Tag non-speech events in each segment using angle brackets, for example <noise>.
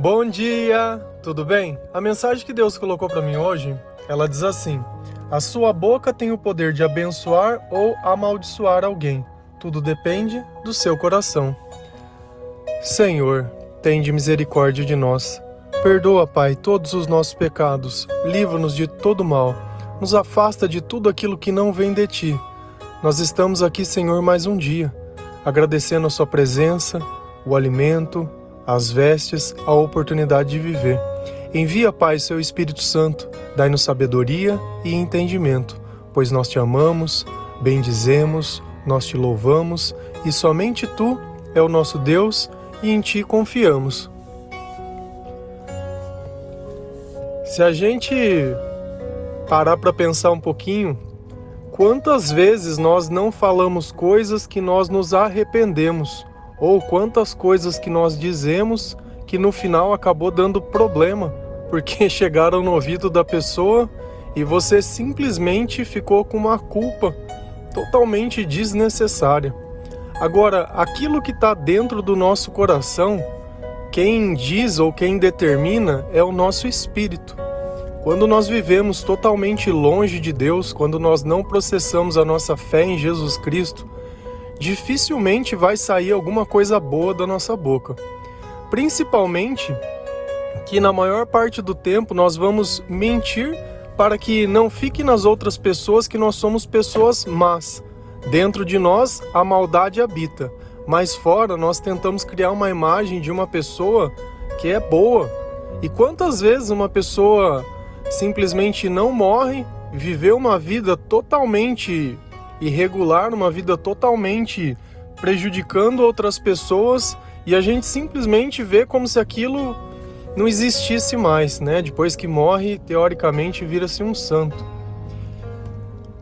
Bom dia, tudo bem? A mensagem que Deus colocou para mim hoje, ela diz assim: A sua boca tem o poder de abençoar ou amaldiçoar alguém. Tudo depende do seu coração. Senhor, tende misericórdia de nós. Perdoa, Pai, todos os nossos pecados. Livra-nos de todo mal. Nos afasta de tudo aquilo que não vem de ti. Nós estamos aqui, Senhor, mais um dia, agradecendo a Sua presença, o alimento, as vestes, a oportunidade de viver. Envia, Pai, seu Espírito Santo, dai-nos sabedoria e entendimento, pois nós te amamos, bendizemos, nós te louvamos e somente tu é o nosso Deus e em ti confiamos. Se a gente parar para pensar um pouquinho, quantas vezes nós não falamos coisas que nós nos arrependemos ou quantas coisas que nós dizemos que no final acabou dando problema, porque <laughs> chegaram no ouvido da pessoa e você simplesmente ficou com uma culpa totalmente desnecessária. Agora, aquilo que está dentro do nosso coração, quem diz ou quem determina é o nosso espírito. Quando nós vivemos totalmente longe de Deus, quando nós não processamos a nossa fé em Jesus Cristo, dificilmente vai sair alguma coisa boa da nossa boca. Principalmente que na maior parte do tempo nós vamos mentir para que não fique nas outras pessoas que nós somos pessoas más. Dentro de nós a maldade habita, mas fora nós tentamos criar uma imagem de uma pessoa que é boa. E quantas vezes uma pessoa simplesmente não morre, viveu uma vida totalmente irregular, uma vida totalmente prejudicando outras pessoas e a gente simplesmente vê como se aquilo não existisse mais, né? Depois que morre, teoricamente vira-se um santo.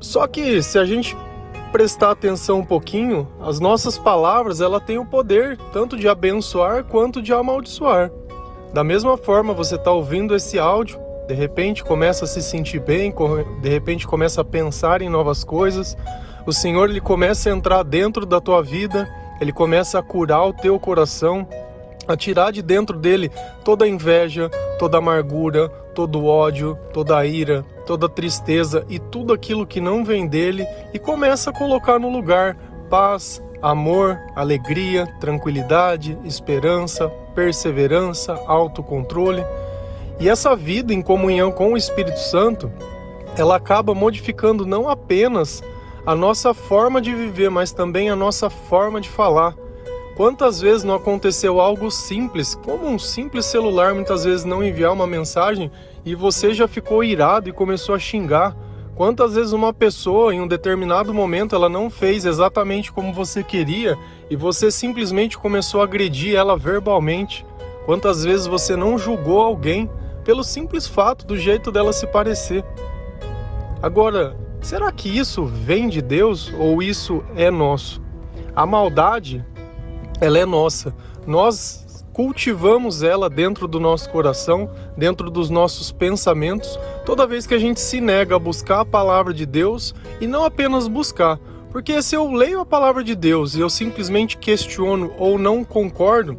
Só que se a gente prestar atenção um pouquinho, as nossas palavras ela tem o poder tanto de abençoar quanto de amaldiçoar. Da mesma forma, você está ouvindo esse áudio, de repente começa a se sentir bem, de repente começa a pensar em novas coisas, o Senhor ele começa a entrar dentro da tua vida, ele começa a curar o teu coração, a tirar de dentro dele toda a inveja, toda a amargura, todo o ódio, toda a ira, toda a tristeza e tudo aquilo que não vem dele e começa a colocar no lugar paz, amor, alegria, tranquilidade, esperança, perseverança, autocontrole. E essa vida em comunhão com o Espírito Santo, ela acaba modificando não apenas a nossa forma de viver, mas também a nossa forma de falar. Quantas vezes não aconteceu algo simples, como um simples celular muitas vezes não enviar uma mensagem e você já ficou irado e começou a xingar? Quantas vezes uma pessoa em um determinado momento ela não fez exatamente como você queria e você simplesmente começou a agredir ela verbalmente? Quantas vezes você não julgou alguém pelo simples fato do jeito dela se parecer? Agora, Será que isso vem de Deus ou isso é nosso? A maldade, ela é nossa. Nós cultivamos ela dentro do nosso coração, dentro dos nossos pensamentos, toda vez que a gente se nega a buscar a palavra de Deus e não apenas buscar. Porque se eu leio a palavra de Deus e eu simplesmente questiono ou não concordo,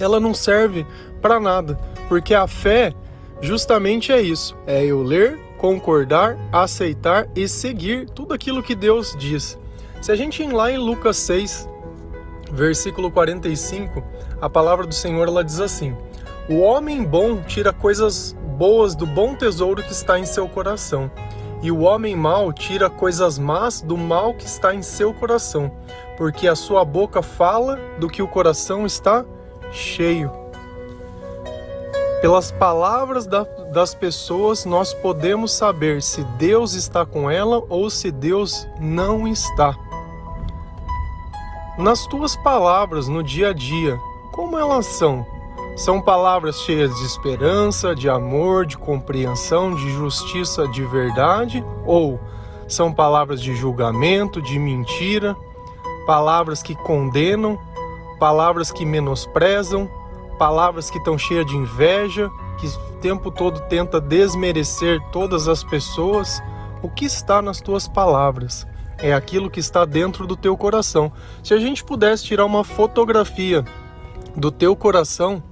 ela não serve para nada. Porque a fé justamente é isso: é eu ler, concordar, aceitar e seguir tudo aquilo que Deus diz. Se a gente ir lá em Lucas 6, versículo 45, a palavra do Senhor ela diz assim: O homem bom tira coisas boas do bom tesouro que está em seu coração, e o homem mau tira coisas más do mal que está em seu coração, porque a sua boca fala do que o coração está cheio. Pelas palavras da, das pessoas, nós podemos saber se Deus está com ela ou se Deus não está. Nas tuas palavras no dia a dia, como elas são? São palavras cheias de esperança, de amor, de compreensão, de justiça, de verdade? Ou são palavras de julgamento, de mentira, palavras que condenam, palavras que menosprezam, palavras que estão cheias de inveja, que o tempo todo tenta desmerecer todas as pessoas, o que está nas tuas palavras? É aquilo que está dentro do teu coração. Se a gente pudesse tirar uma fotografia do teu coração,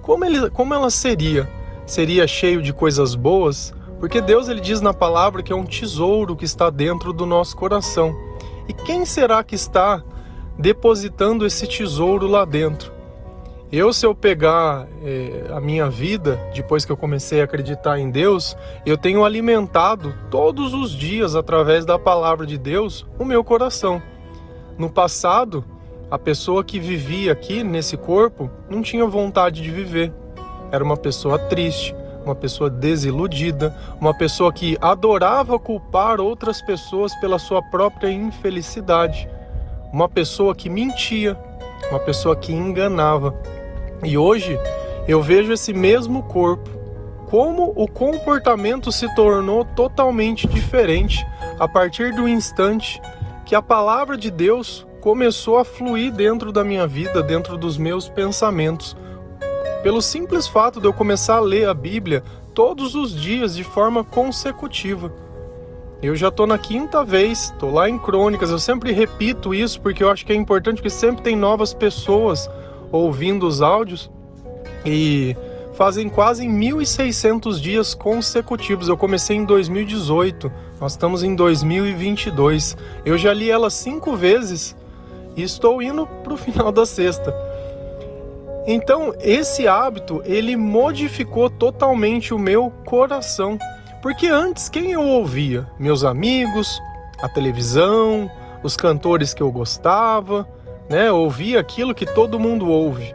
como, ele, como ela seria? Seria cheio de coisas boas? Porque Deus ele diz na palavra que é um tesouro que está dentro do nosso coração. E quem será que está depositando esse tesouro lá dentro? Eu, se eu pegar é, a minha vida, depois que eu comecei a acreditar em Deus, eu tenho alimentado todos os dias, através da palavra de Deus, o meu coração. No passado, a pessoa que vivia aqui nesse corpo não tinha vontade de viver. Era uma pessoa triste, uma pessoa desiludida, uma pessoa que adorava culpar outras pessoas pela sua própria infelicidade, uma pessoa que mentia, uma pessoa que enganava. E hoje eu vejo esse mesmo corpo, como o comportamento se tornou totalmente diferente a partir do instante que a palavra de Deus começou a fluir dentro da minha vida, dentro dos meus pensamentos. Pelo simples fato de eu começar a ler a Bíblia todos os dias de forma consecutiva. Eu já estou na quinta vez, estou lá em Crônicas, eu sempre repito isso porque eu acho que é importante, porque sempre tem novas pessoas ouvindo os áudios e fazem quase 1.600 dias consecutivos. Eu comecei em 2018, nós estamos em 2022. Eu já li ela cinco vezes e estou indo para o final da sexta. Então, esse hábito, ele modificou totalmente o meu coração. Porque antes, quem eu ouvia? Meus amigos, a televisão, os cantores que eu gostava, né? Aquilo que todo mundo ouve.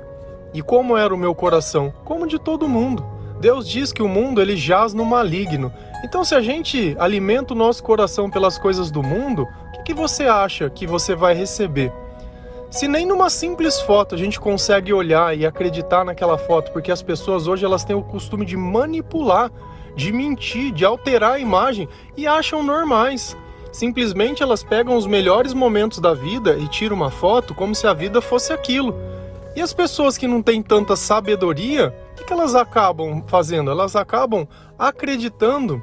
E como era o meu coração? Como de todo mundo. Deus diz que o mundo ele jaz no maligno. Então, se a gente alimenta o nosso coração pelas coisas do mundo, o que, que você acha que você vai receber? Se nem numa simples foto a gente consegue olhar e acreditar naquela foto, porque as pessoas hoje elas têm o costume de manipular, de mentir, de alterar a imagem e acham normais. Simplesmente elas pegam os melhores momentos da vida e tiram uma foto como se a vida fosse aquilo. E as pessoas que não têm tanta sabedoria, o que, elas acabam fazendo? Elas acabam acreditando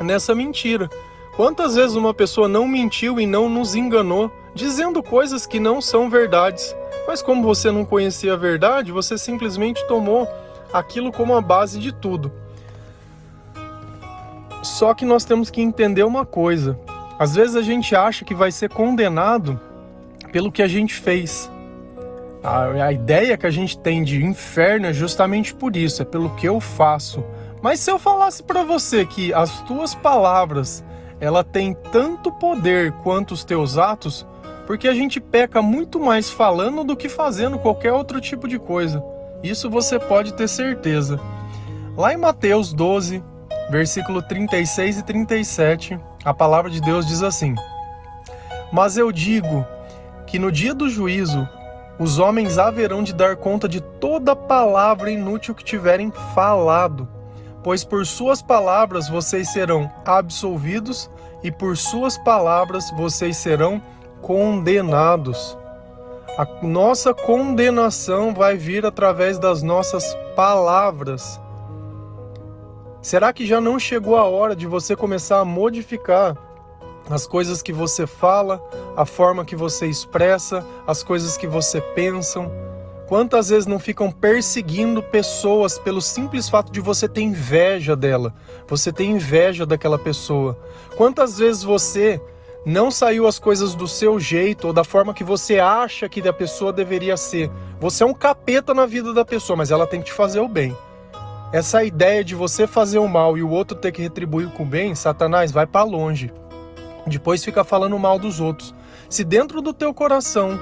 nessa mentira. Quantas vezes uma pessoa não mentiu e não nos enganou, dizendo coisas que não são verdades? Mas como você não conhecia a verdade, você simplesmente tomou aquilo como a base de tudo. Só que nós temos que entender uma coisa: às vezes a gente acha que vai ser condenado pelo que a gente fez. A, a ideia que a gente tem de inferno é justamente por isso, é pelo que eu faço. Mas se eu falasse para você que as tuas palavras, ela tem tanto poder quanto os teus atos, porque a gente peca muito mais falando do que fazendo qualquer outro tipo de coisa. Isso você pode ter certeza. Lá em Mateus 12, versículo 36 e 37, a palavra de Deus diz assim: Mas eu digo que no dia do juízo os homens haverão de dar conta de toda palavra inútil que tiverem falado, pois por suas palavras vocês serão absolvidos e por suas palavras vocês serão condenados. A nossa condenação vai vir através das nossas palavras. Será que já não chegou a hora de você começar a modificar as coisas que você fala, a forma que você expressa, as coisas que você pensa? Quantas vezes não ficam perseguindo pessoas pelo simples fato de você ter inveja dela? Você tem inveja daquela pessoa. Quantas vezes você não saiu as coisas do seu jeito ou da forma que você acha que a pessoa deveria ser? Você é um capeta na vida da pessoa, mas ela tem que te fazer o bem. Essa ideia de você fazer o mal e o outro ter que retribuir com o bem, Satanás, vai para longe. Depois fica falando mal dos outros. Se dentro do teu coração,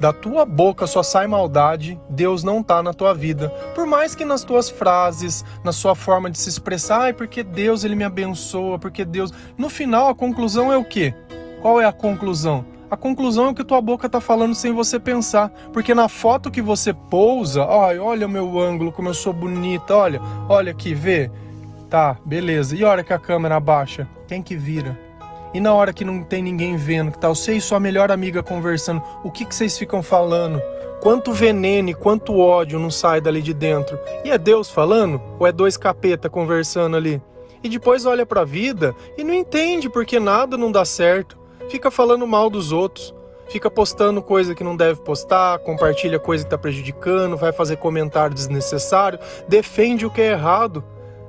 da tua boca só sai maldade, Deus não tá na tua vida. Por mais que nas tuas frases, na sua forma de se expressar, ai, porque Deus ele me abençoa, porque Deus. No final a conclusão é o quê? Qual é a conclusão? A conclusão é que tua boca tá falando sem você pensar. Porque na foto que você pousa, ai, olha o meu ângulo, como eu sou bonita, olha, olha aqui, vê. Tá, beleza. E a hora que a câmera abaixa? Quem que vira? E na hora que não tem ninguém vendo, que tá você e sua melhor amiga conversando, o que, que vocês ficam falando? Quanto veneno e quanto ódio não sai dali de dentro? E é Deus falando? Ou é dois capeta conversando ali? E depois olha pra vida e não entende porque nada não dá certo fica falando mal dos outros, fica postando coisa que não deve postar, compartilha coisa que está prejudicando, vai fazer comentário desnecessário, defende o que é errado.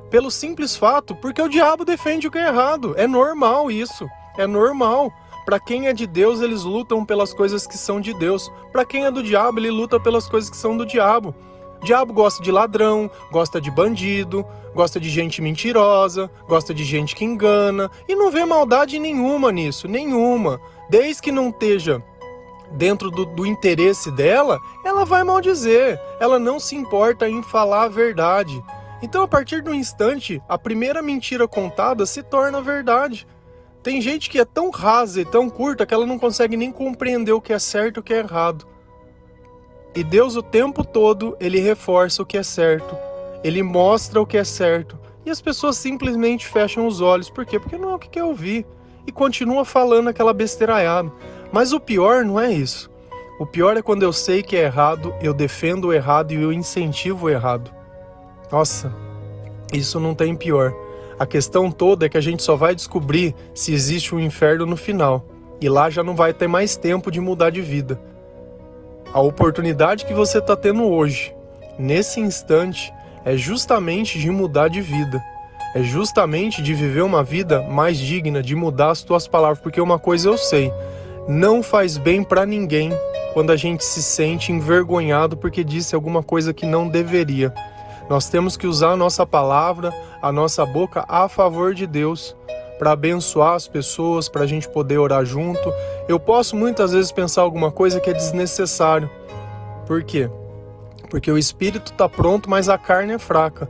Pelo simples fato, porque o diabo defende o que é errado. É normal isso. É normal. Para quem é de Deus, eles lutam pelas coisas que são de Deus. Para quem é do diabo, ele luta pelas coisas que são do diabo. Diabo gosta de ladrão, gosta de bandido, gosta de gente mentirosa, gosta de gente que engana e não vê maldade nenhuma nisso, nenhuma. Desde que não esteja dentro do, do, interesse dela, ela vai maldizer. Ela não se importa em falar a verdade. Então, a partir do instante, a primeira mentira contada se torna verdade. Tem gente que é tão rasa e tão curta que ela não consegue nem compreender o que é certo e o que é errado. E Deus o tempo todo, ele reforça o que é certo. Ele mostra o que é certo. E as pessoas simplesmente fecham os olhos. Por quê? Porque não é o que quer ouvir. E continua falando aquela besteiraiada. Mas o pior não é isso. O pior é quando eu sei que é errado, eu defendo o errado e eu incentivo o errado. Nossa, isso não tem pior. A questão toda é que a gente só vai descobrir se existe um inferno no final. E lá já não vai ter mais tempo de mudar de vida. A oportunidade que você está tendo hoje, nesse instante, é justamente de mudar de vida. É justamente de viver uma vida mais digna, de mudar as tuas palavras, porque uma coisa eu sei, não faz bem para ninguém quando a gente se sente envergonhado porque disse alguma coisa que não deveria. Nós temos que usar a nossa palavra, a nossa boca a favor de Deus, para abençoar as pessoas, para a gente poder orar junto. Eu posso muitas vezes pensar alguma coisa que é desnecessário. Por quê? Porque o espírito está pronto, mas a carne é fraca.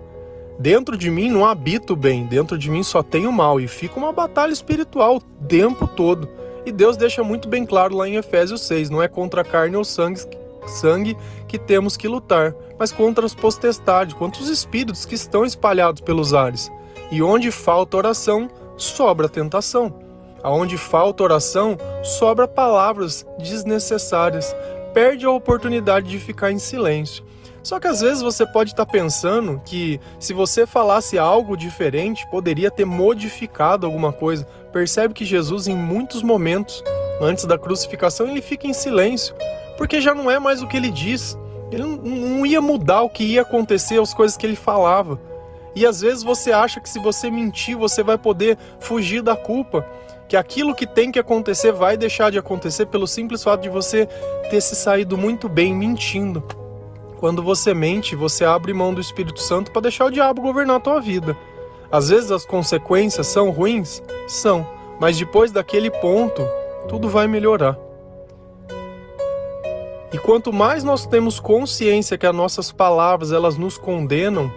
Dentro de mim não habita o bem, dentro de mim só tem o mal e fica uma batalha espiritual o tempo todo. E Deus deixa muito bem claro lá em Efésios 6, não é contra a carne ou sangue, sangue que temos que lutar, mas contra as potestades, contra os espíritos que estão espalhados pelos ares. E onde falta oração, sobra tentação. Aonde falta oração, sobra palavras desnecessárias. Perde a oportunidade de ficar em silêncio. Só que às vezes você pode estar pensando que se você falasse algo diferente, poderia ter modificado alguma coisa. Percebe que Jesus, em muitos momentos, antes da crucificação, ele fica em silêncio, porque já não é mais o que ele diz. Ele não ia mudar o que ia acontecer, as coisas que ele falava. E às vezes você acha que se você mentir, você vai poder fugir da culpa, que aquilo que tem que acontecer vai deixar de acontecer pelo simples fato de você ter se saído muito bem mentindo. Quando você mente, você abre mão do Espírito Santo para deixar o diabo governar a tua vida. Às vezes as consequências são ruins? São, mas depois daquele ponto, tudo vai melhorar. E quanto mais nós temos consciência que as nossas palavras elas nos condenam,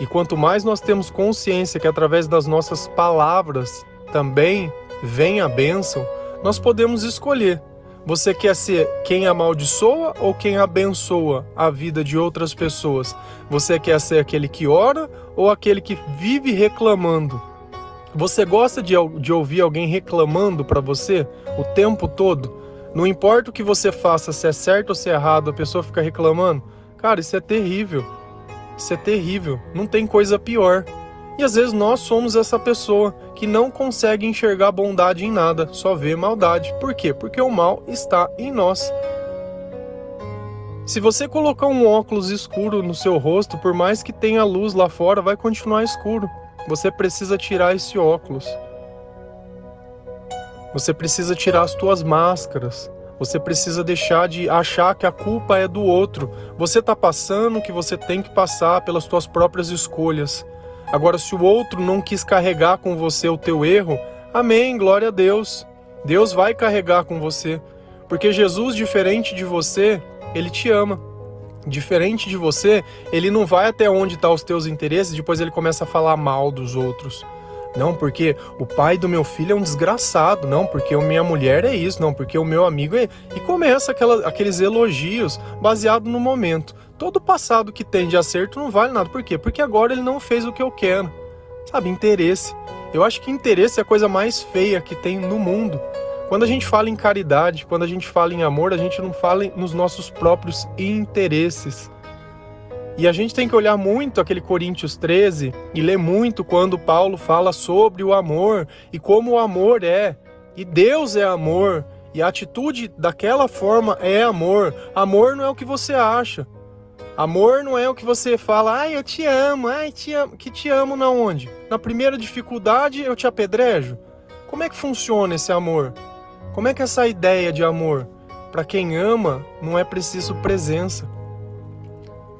e quanto mais nós temos consciência que através das nossas palavras também vem a bênção, nós podemos escolher. Você quer ser quem amaldiçoa ou quem abençoa a vida de outras pessoas? Você quer ser aquele que ora ou aquele que vive reclamando? Você gosta de, de ouvir alguém reclamando para você o tempo todo? Não importa o que você faça, se é certo ou se é errado, a pessoa fica reclamando. Cara, isso é terrível. Isso é terrível. Não tem coisa pior. E às vezes nós somos essa pessoa que não consegue enxergar bondade em nada, só vê maldade. Por quê? Porque o mal está em nós. Se você colocar um óculos escuro no seu rosto, por mais que tenha luz lá fora, vai continuar escuro. Você precisa tirar esse óculos. Você precisa tirar as tuas máscaras. Você precisa deixar de achar que a culpa é do outro. Você está passando o que você tem que passar pelas suas próprias escolhas. Agora, se o outro não quis carregar com você o teu erro, amém, glória a Deus. Deus vai carregar com você. Porque Jesus, diferente de você, ele te ama. Diferente de você, ele não vai até onde estão tá os teus interesses, depois ele começa a falar mal dos outros. Não, porque o pai do meu filho é um desgraçado. Não, porque a minha mulher é isso. Não, porque o meu amigo é. E começa aquela, aqueles elogios baseado no momento. Todo passado que tem de acerto não vale nada. Por quê? Porque agora ele não fez o que eu quero. Sabe, interesse. Eu acho que interesse é a coisa mais feia que tem no mundo. Quando a gente fala em caridade, quando a gente fala em amor, a gente não fala nos nossos próprios interesses. E a gente tem que olhar muito aquele Coríntios 13 e ler muito quando Paulo fala sobre o amor e como o amor é. E Deus é amor. E a atitude daquela forma é amor. Amor não é o que você acha. Amor não é o que você fala, ai, eu te amo, ai, te amo. Que te amo na onde? Na primeira dificuldade eu te apedrejo? Como é que funciona esse amor? Como é que essa ideia de amor? Para quem ama, não é preciso presença.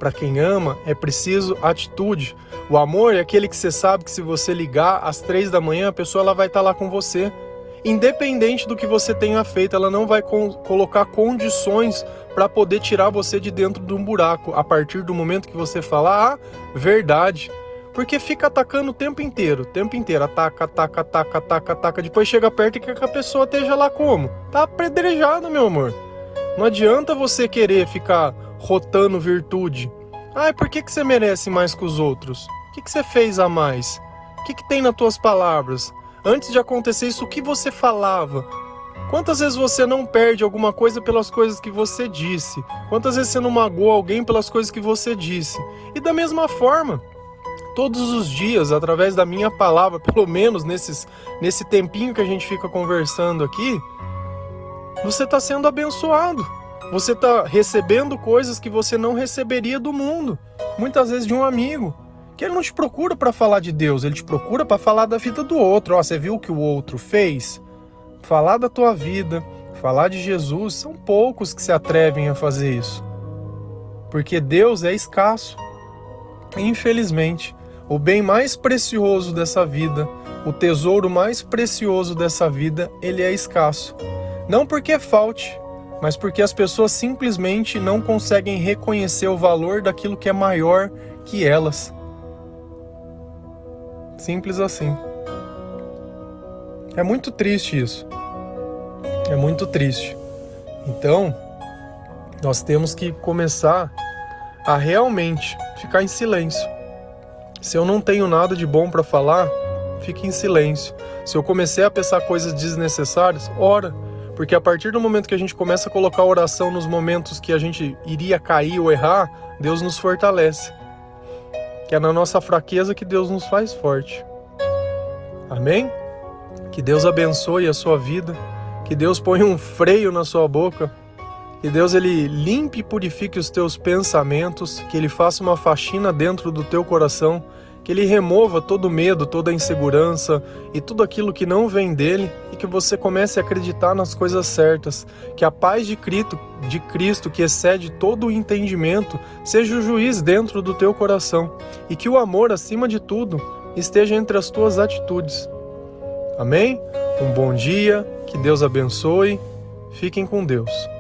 Para quem ama, é preciso atitude. O amor é aquele que você sabe que se você ligar às três da manhã, a pessoa ela vai estar tá lá com você independente do que você tenha feito, ela não vai colocar condições para poder tirar você de dentro de um buraco a partir do momento que você falar a verdade. Porque fica atacando o tempo inteiro, o tempo inteiro, ataca, ataca, ataca, ataca, ataca. Depois chega perto e quer que a pessoa esteja lá como? Tá apedrejado, meu amor. Não adianta você querer ficar rotando virtude. Ai, por que, que você merece mais que os outros? O que, que você fez a mais? O que, que tem nas tuas palavras? Antes de acontecer isso, o que você falava? Quantas vezes você não perde alguma coisa pelas coisas que você disse? Quantas vezes você não magoou alguém pelas coisas que você disse? E da mesma forma, todos os dias, através da minha palavra, <laughs> pelo menos nesses, nesse tempinho que a gente fica conversando aqui, você está sendo abençoado. Você está recebendo coisas que você não receberia do mundo, muitas vezes de um amigo que ele não te procura para falar de Deus, ele te procura para falar da vida do outro. Ó, você viu o que o outro fez? Falar da tua vida, falar de Jesus, são poucos que se atrevem a fazer isso. Porque Deus é escasso. Infelizmente, o bem mais precioso dessa vida, o tesouro mais precioso dessa vida, ele é escasso. Não porque falte, mas porque as pessoas simplesmente não conseguem reconhecer o valor daquilo que é maior que elas. Simples assim. É muito triste isso. É muito triste. Então, nós temos que começar a realmente ficar em silêncio. Se eu não tenho nada de bom para falar, fique em silêncio. Se eu comecei a pensar coisas desnecessárias, ora. Porque a partir do momento que a gente começa a colocar oração nos momentos que a gente iria cair ou errar, Deus nos fortalece. Que é na nossa fraqueza que Deus nos faz forte. Amém? Que Deus abençoe a sua vida, que Deus ponha um freio na sua boca, que Deus ele limpe e purifique os teus pensamentos, que ele faça uma faxina dentro do teu coração que ele remova todo medo, toda insegurança e tudo aquilo que não vem dele e que você comece a acreditar nas coisas certas, que a paz de Cristo, de Cristo que excede todo o entendimento, seja o juiz dentro do teu coração e que o amor acima de tudo esteja entre as tuas atitudes. Amém? Um bom dia, que Deus abençoe. Fiquem com Deus.